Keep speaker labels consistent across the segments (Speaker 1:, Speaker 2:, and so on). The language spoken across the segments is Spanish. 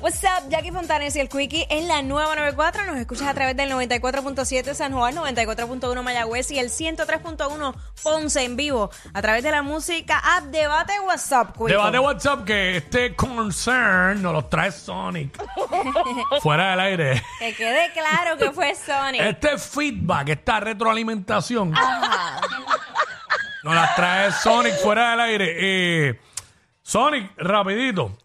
Speaker 1: What's up, Jackie Fontanes y el Quickie en la nueva 94. Nos escuchas a través del 94.7 San Juan, 94.1 Mayagüez y el 103.1 Ponce en vivo a través de la música app Debate WhatsApp, Quickie.
Speaker 2: Debate WhatsApp que este concern nos lo trae Sonic. Fuera del aire.
Speaker 1: Que quede claro que fue Sonic.
Speaker 2: Este feedback, esta retroalimentación, nos la trae Sonic fuera del aire. Eh, Sonic, rapidito.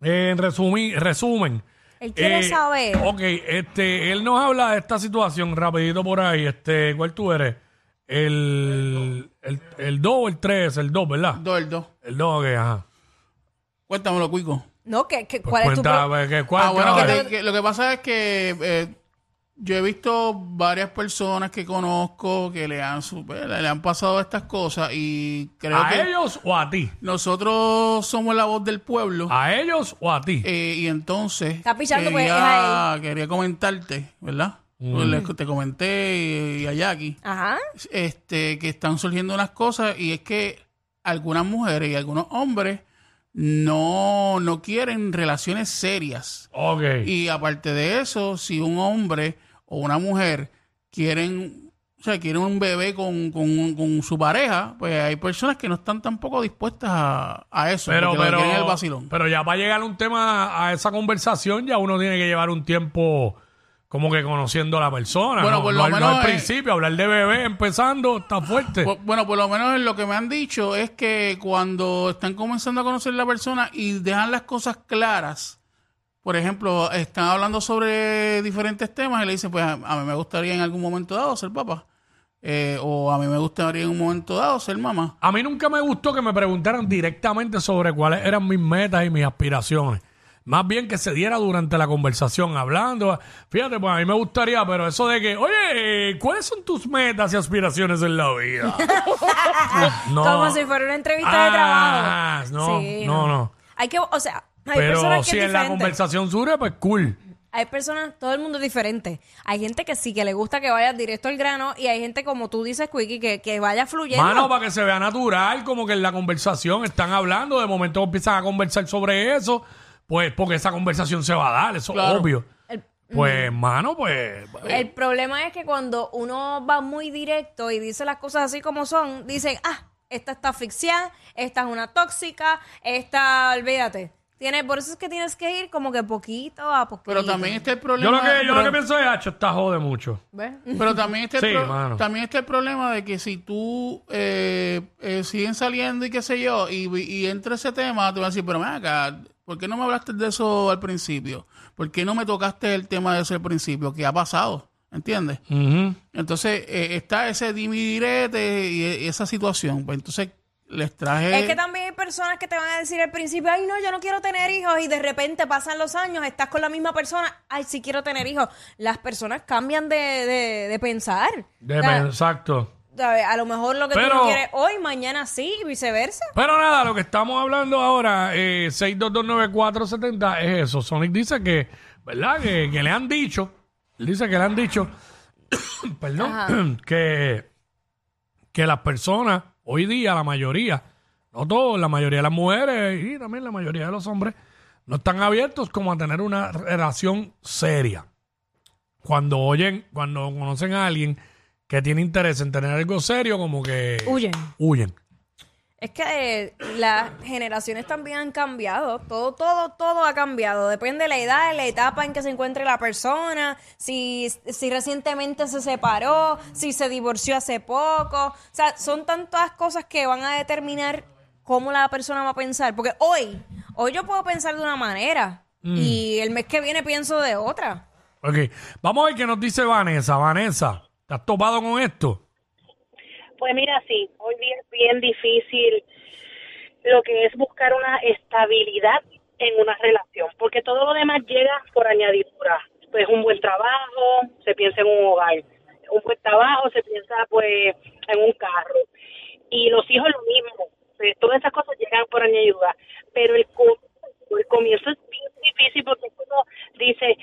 Speaker 2: En resumi- resumen.
Speaker 1: Él quiere
Speaker 2: Eh,
Speaker 1: saber.
Speaker 2: Ok, este, él nos habla de esta situación rapidito por ahí. Este, ¿cuál tú eres? El, el, el 2 o el 3, el 2, ¿verdad?
Speaker 3: Dos, el dos.
Speaker 2: El 2, ok, ajá.
Speaker 3: Cuéntamelo, Cuico.
Speaker 1: No, que, que-
Speaker 2: Pues
Speaker 1: ¿cuál es tu
Speaker 2: cuenta,
Speaker 1: pro-
Speaker 2: pues, que- ¿cuál-
Speaker 3: Ah, bueno, que
Speaker 2: cuál-
Speaker 3: te- que lo que pasa es que eh, yo he visto varias personas que conozco que le han, su- pues, le han pasado estas cosas y creo
Speaker 2: ¿A
Speaker 3: que
Speaker 2: ellos o a ti?
Speaker 3: nosotros somos la voz del pueblo
Speaker 2: ¿A ellos o a ti?
Speaker 3: eh, y entonces
Speaker 1: Está pichando, pues, es
Speaker 3: quería,
Speaker 1: a
Speaker 3: quería comentarte, ¿verdad?
Speaker 2: Mm.
Speaker 3: Pues, les- te comenté y, y a Jackie
Speaker 1: Ajá.
Speaker 3: este, que están surgiendo unas cosas y es que algunas mujeres y algunos hombres no, no quieren relaciones serias.
Speaker 2: Ok.
Speaker 3: Y aparte de eso, si un hombre o una mujer quieren, o sea, quieren un bebé con, con, con su pareja, pues hay personas que no están tampoco dispuestas a, a eso.
Speaker 2: pero, pero,
Speaker 3: el vacilón.
Speaker 2: pero ya para llegar a un tema, a esa conversación, ya uno tiene que llevar un tiempo como que conociendo a la persona.
Speaker 3: Bueno,
Speaker 2: no,
Speaker 3: por lo
Speaker 2: no
Speaker 3: menos,
Speaker 2: al
Speaker 3: eh,
Speaker 2: principio, hablar de bebé empezando está fuerte.
Speaker 3: Pues, bueno, por lo menos lo que me han dicho es que cuando están comenzando a conocer a la persona y dejan las cosas claras, por ejemplo, están hablando sobre diferentes temas y le dicen, pues a, a mí me gustaría en algún momento dado ser papá. Eh, o a mí me gustaría en un momento dado ser mamá.
Speaker 2: A mí nunca me gustó que me preguntaran directamente sobre cuáles eran mis metas y mis aspiraciones. Más bien que se diera durante la conversación hablando. Fíjate, pues a mí me gustaría, pero eso de que, oye, ¿cuáles son tus metas y aspiraciones en la vida? no.
Speaker 1: Como si fuera una entrevista de
Speaker 2: Ah,
Speaker 1: trabajo.
Speaker 2: no,
Speaker 1: Sí,
Speaker 2: no, no.
Speaker 1: Hay que, o sea, hay
Speaker 2: Pero
Speaker 1: personas que
Speaker 2: si
Speaker 1: es
Speaker 2: en la
Speaker 1: diferente.
Speaker 2: conversación surge, pues cool.
Speaker 1: Hay personas, todo el mundo es diferente. Hay gente que sí que le gusta que vaya directo al grano y hay gente como tú dices, Quickie, que, que vaya fluyendo.
Speaker 2: Mano, para que se vea natural, como que en la conversación están hablando, de momento empiezan a conversar sobre eso, pues porque esa conversación se va a dar, eso
Speaker 3: Claro.
Speaker 2: es obvio.
Speaker 1: El-
Speaker 2: Pues, mano, pues.
Speaker 1: El problema es que cuando uno va muy directo y dice las cosas así como son, dicen, ah, esta está asfixiada, esta es una tóxica, esta, olvídate. Tiene, por eso es que tienes que ir como que poquito a poquito.
Speaker 3: Pero también está el
Speaker 2: Yo
Speaker 3: problema.
Speaker 2: lo que, yo lo que pienso es, hacho, esta jode mucho.
Speaker 1: ¿Ves?
Speaker 3: Pero también está, el
Speaker 2: Sí,
Speaker 3: pro-
Speaker 2: mano.
Speaker 3: también está el problema de que si tú eh, eh, siguen saliendo y qué sé yo, y, y entra ese tema, te van a decir, pero ven acá, ¿por qué no me hablaste de eso al principio? ¿Por qué no me tocaste el tema de eso al principio? ¿Qué ha pasado? ¿Entiendes?
Speaker 2: Ujú.
Speaker 3: Entonces eh, está ese dimidirete y, y esa situación. Pues entonces les traje...
Speaker 1: Es que también hay personas que te van a decir al principio, ay, no, yo no quiero tener hijos, y de repente pasan los años, estás con la misma persona, ay, sí quiero tener hijos. Las personas cambian de, de, de pensar.
Speaker 2: De-
Speaker 1: O sea,
Speaker 2: exacto.
Speaker 1: A lo mejor lo que tú no quieres hoy, mañana sí, y viceversa.
Speaker 2: Pero nada, lo que estamos hablando ahora, eh, 6229470, es eso. Sonic dice que, ¿verdad? Que, que le han dicho, él dice que le han dicho, perdón, que, que las personas, hoy día, la mayoría, no todos, la mayoría de las mujeres y también la mayoría de los hombres, no están abiertos como a tener una relación seria. Cuando oyen, cuando conocen a alguien que tiene interés en tener algo serio, como que
Speaker 1: Huyen.
Speaker 2: huyen.
Speaker 1: Es que eh, las generaciones también han cambiado. Todo, todo, todo ha cambiado. Depende de la edad, de la etapa en que se encuentre la persona, si, si recientemente se separó, si se divorció hace poco. O sea, son tantas cosas que van a determinar cómo la persona va a pensar. Porque hoy, hoy yo puedo pensar de una manera y el mes que viene pienso de otra.
Speaker 2: Ok, vamos a ver qué nos dice Vanessa. Vanessa, ¿te has topado con esto?
Speaker 4: Pues mira, sí, hoy día es bien difícil lo que es buscar una estabilidad en una relación, porque todo lo demás llega por añadidura. Pues un buen trabajo, se piensa en un hogar. Un buen trabajo, se piensa pues en un carro. Y los hijos lo mismo. Pues, todas esas cosas llegan por añadidura. Pero el, co- el comienzo es bien difícil porque uno dice, eh,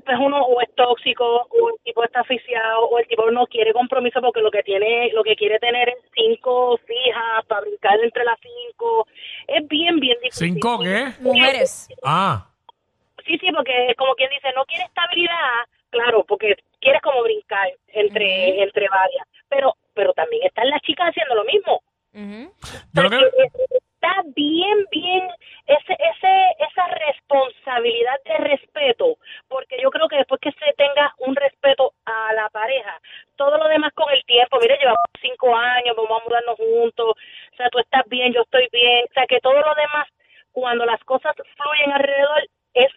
Speaker 4: pues uno o es tóxico o el tipo está asfixiado o el tipo no quiere compromiso porque lo que tiene lo que quiere tener es cinco fijas para brincar entre las cinco. Es bien bien difícil.
Speaker 2: ¿Cinco qué?
Speaker 1: Mujeres.
Speaker 2: Ah,
Speaker 4: sí sí porque es como quien dice no quiere estabilidad claro porque quieres como brincar entre entre varias. Pero pero también están las chicas haciendo lo mismo.
Speaker 1: Ujú.
Speaker 2: yo lo que...
Speaker 4: está bien, bien ese, ese, esa responsabilidad de respeto, porque yo creo que después que se tenga un respeto a la pareja, todo lo demás con el tiempo, mire, llevamos cinco años, vamos a mudarnos juntos, o sea, tú estás bien, yo estoy bien, o sea, que todo lo demás, cuando las cosas fluyen alrededor, es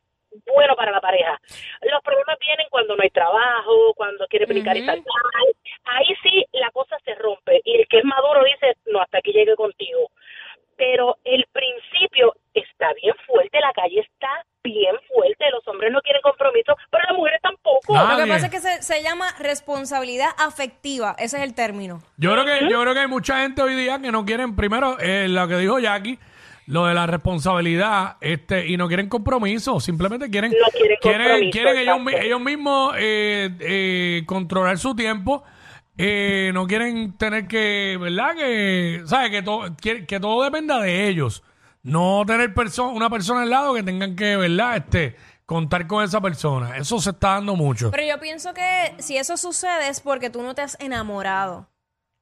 Speaker 4: bueno para la pareja. Los problemas vienen cuando no hay trabajo, cuando quiere brincar y
Speaker 1: Ujú.
Speaker 4: saltar. Ahí sí la cosa se rompe y el que es maduro dice, no, hasta aquí llegue contigo. Pero el principio está bien fuerte, la calle está bien fuerte, los hombres no quieren compromiso, pero las mujeres tampoco.
Speaker 1: Lo que pasa es que se, se llama responsabilidad afectiva. Ese es el término.
Speaker 2: Yo creo que yo creo que hay mucha gente hoy día que no quieren primero eh, lo que dijo Jackie, lo de la responsabilidad, este y no quieren compromiso, simplemente quieren
Speaker 4: No quieren
Speaker 2: quieren ellos, ellos mismos eh, eh, controlar su tiempo. Eh, no quieren tener que, ¿verdad? Que, ¿sabes? Que todo, que, que todo dependa de ellos. No tener una persona al lado que tengan que, ¿verdad? Este, contar con esa persona. Eso se está dando mucho.
Speaker 1: Pero yo pienso que si eso sucede es porque tú no te has enamorado.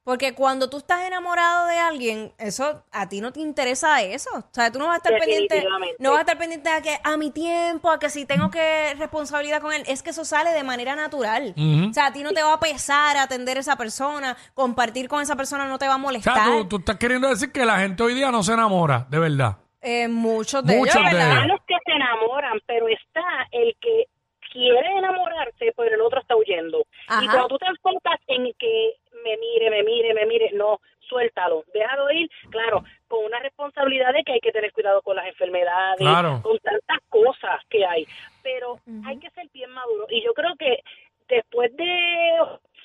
Speaker 1: Porque cuando tú estás enamorado de alguien, eso a ti no te interesa eso. O sea, tú no vas a estar pendiente, no vas a estar pendiente a que a mi tiempo, a que si tengo que responsabilidad con él, es que eso sale de manera natural. O sea, a ti no te va a pesar atender a esa persona, compartir con esa persona no te va a
Speaker 2: O
Speaker 1: molestar.
Speaker 2: sea, tú, tú estás queriendo decir que la gente hoy día no se enamora, de verdad.
Speaker 1: Eh, muchos de
Speaker 2: Muchos
Speaker 1: ellos,
Speaker 2: de
Speaker 1: ¿verdad?
Speaker 2: ellos.
Speaker 4: Están los que se enamoran, pero está el que quiere enamorarse, pero el otro está huyendo.
Speaker 1: Ajá.
Speaker 4: Y cuando tú te enfocas en que me mire, me mire, me mire, no, suéltalo, déjalo ir, claro, con una responsabilidad de que hay que tener cuidado con las enfermedades,
Speaker 2: Claro.
Speaker 4: con tantas cosas que hay, pero hay que ser bien maduro. Y yo creo que después de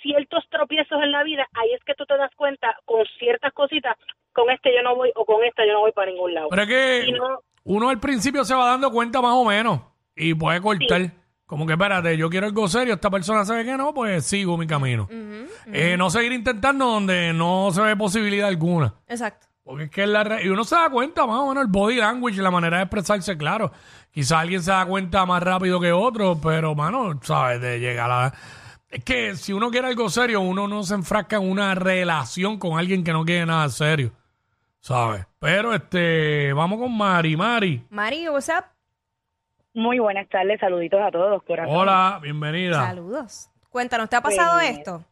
Speaker 4: ciertos tropiezos en la vida, ahí es que tú te das cuenta con ciertas cositas, con este yo no voy o con esta yo no voy para ningún lado.
Speaker 2: Pero es que
Speaker 4: no-
Speaker 2: uno al principio se va dando cuenta más o menos y puede cortar. Como que espérate, yo quiero algo serio, esta persona sabe que no, pues sigo mi camino. Eh, no seguir intentando donde no se ve posibilidad alguna.
Speaker 1: Exacto.
Speaker 2: Porque es que es la re- y uno se da cuenta más o menos el body language, la manera de expresarse, claro. Quizás alguien se da cuenta más rápido que otro, pero mano, sabes, de llegar a es que si uno quiere algo serio, uno no se enfrasca en una relación con alguien que no quiere nada serio. ¿Sabes? Pero este, vamos con Mari, Mari.
Speaker 1: Mari, what's up?
Speaker 5: Muy buenas tardes, saluditos a todos, corazón.
Speaker 2: Hola, bienvenida.
Speaker 1: Saludos. Cuéntanos, ¿te ha pasado
Speaker 5: Pues,
Speaker 1: esto?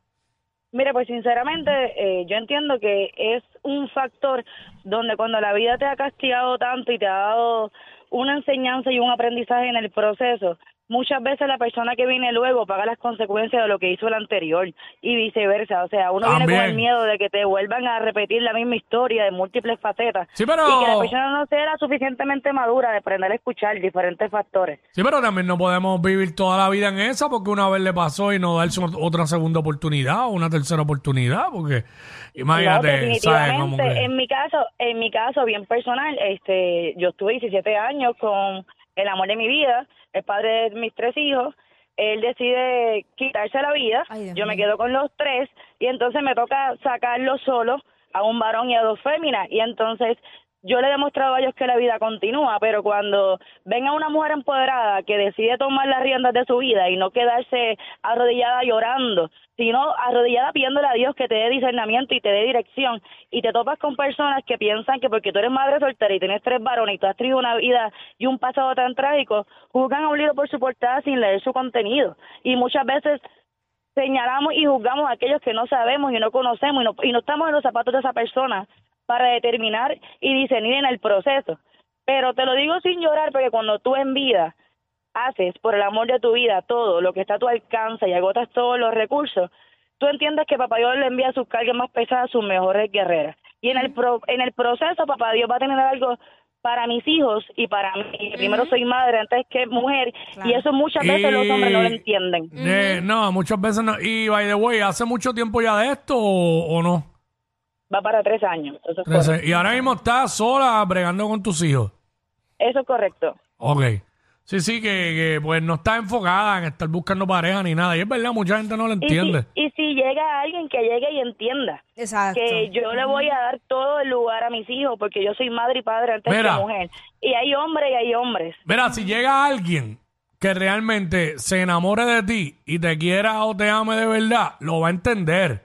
Speaker 5: Mira, pues sinceramente eh, yo entiendo que es un factor donde cuando la vida te ha castigado tanto y te ha dado una enseñanza y un aprendizaje en el proceso, muchas veces la persona que viene luego paga las consecuencias de lo que hizo el anterior y viceversa. O sea, uno viene con el miedo de que te vuelvan a repetir la misma historia de múltiples facetas
Speaker 2: Sí, pero-
Speaker 5: y que la persona no sea suficientemente madura de aprender a escuchar diferentes factores.
Speaker 2: Sí, pero también no podemos vivir toda la vida en esa porque una vez le pasó y no darse otra segunda oportunidad o una tercera oportunidad, porque imagínate, ¿sabes?
Speaker 5: Definitivamente.
Speaker 2: que-
Speaker 5: En mi caso, en mi caso bien personal, este, yo estuve 17 años con el amor de mi vida, el padre de mis tres hijos. Él decide quitarse la vida,
Speaker 1: Ay,
Speaker 5: yo me quedo con los tres y entonces me toca sacarlo solo a un varón y a dos féminas y entonces yo le he demostrado a ellos que la vida continúa, pero cuando venga una mujer empoderada que decide tomar las riendas de su vida y no quedarse arrodillada llorando, sino arrodillada pidiéndole a Dios que te dé discernimiento y te dé dirección, y te topas con personas que piensan que porque tú eres madre soltera y tienes tres varones y tú has tenido una vida y un pasado tan trágico, juzgan a un libro por su portada sin leer su contenido. Y muchas veces señalamos y juzgamos a aquellos que no sabemos y no conocemos y no, y no estamos en los zapatos de esa persona para determinar y discernir en el proceso. Pero te lo digo sin llorar porque cuando tú en vida haces por el amor de tu vida todo lo que está a tu alcance y agotas todos los recursos, tú entiendes que Papá Dios le envía sus cargas más pesadas a sus mejores guerreras. Y en el, pro- en el proceso Papá Dios va a tener algo para mis hijos y para mí. Primero soy madre antes que mujer y eso muchas veces los hombres no lo entienden.
Speaker 2: Eh, no, muchas veces no. Y, by the way, ¿hace mucho tiempo ya de esto o, o no?
Speaker 5: Va para tres años. Eso es, correcto.
Speaker 2: Y ahora mismo estás sola bregando con tus hijos.
Speaker 5: Eso es correcto.
Speaker 2: Ok. Sí, sí, que, que, pues no estás enfocada en estar buscando pareja ni nada. Y es verdad, mucha gente no lo
Speaker 5: Y si,
Speaker 2: entiende.
Speaker 5: y si llega alguien que llegue y entienda
Speaker 1: Exacto.
Speaker 5: que yo le voy a dar todo el lugar a mis hijos porque yo soy madre y padre antes
Speaker 2: Mira.
Speaker 5: que mujer. Y hay hombres y hay hombres.
Speaker 2: Mira, si llega alguien que realmente se enamore de ti y te quiera o te ame de verdad, lo va a entender.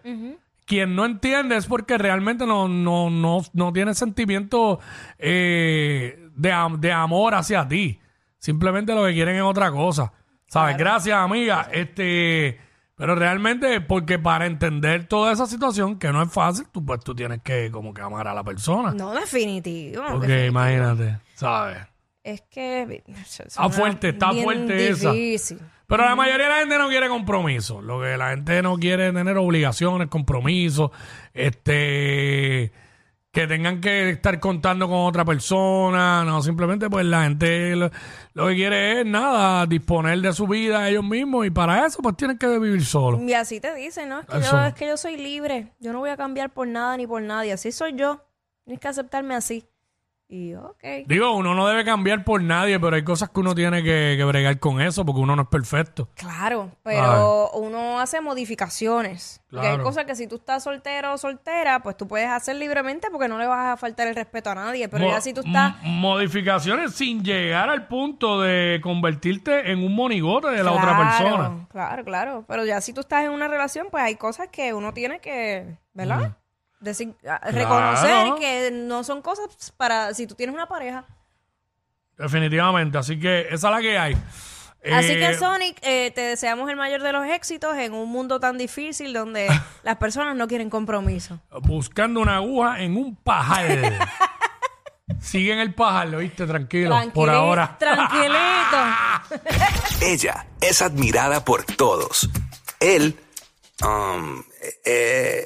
Speaker 2: Quien no entiende es porque realmente no, no, no, no tiene sentimiento eh, de, de amor hacia ti. Simplemente lo que quieren es otra cosa. ¿Sabes? Gracias, amiga. Este, pero realmente, porque para entender toda esa situación, que no es fácil, tú pues tú tienes que como que amar a la persona.
Speaker 1: No, definitivo.
Speaker 2: Porque
Speaker 1: definitivo.
Speaker 2: imagínate, ¿sabes?
Speaker 1: Es que...
Speaker 2: Está fuerte, está fuerte esa.
Speaker 1: difícil.
Speaker 2: Pero la mayoría de la gente no quiere compromiso. Lo que la gente no quiere es tener obligaciones, compromisos, este que tengan que estar contando con otra persona, no, simplemente pues la gente lo, lo que quiere es nada, disponer de su vida ellos mismos y para eso pues tienen que vivir solos.
Speaker 1: Y así te dicen, ¿no? Es que, yo, es que yo soy libre. Yo no voy a cambiar por nada ni por nadie. Así soy yo. Tienes que aceptarme así. Y yo, ok.
Speaker 2: Digo, uno no debe cambiar por nadie, pero hay cosas que uno tiene que, que bregar con eso porque uno no es perfecto.
Speaker 1: Claro, pero uno hace modificaciones. Porque hay cosas que si tú estás soltero o soltera, pues tú puedes hacer libremente porque no le vas a faltar el respeto a nadie. Pero
Speaker 2: Mo-
Speaker 1: ya si tú estás...
Speaker 2: m- Modificaciones sin llegar al punto de convertirte en un monigote de la otra
Speaker 1: Claro,
Speaker 2: persona.
Speaker 1: Claro, claro. Pero ya si tú estás en una relación, pues hay cosas que uno tiene que, ¿verdad? Decir, reconocer que no son cosas para si tú tienes una pareja.
Speaker 2: Definitivamente. Así que esa es la que hay.
Speaker 1: Así
Speaker 2: Eh,
Speaker 1: que Sonic, eh, te deseamos el mayor de los éxitos en un mundo tan difícil donde las personas no quieren compromiso.
Speaker 2: Buscando una aguja en un pajar. Sigue en el pajar, lo viste, tranquilo. Por ahora.
Speaker 1: Tranquilito.
Speaker 6: Ella es admirada por todos. Él, um, eh,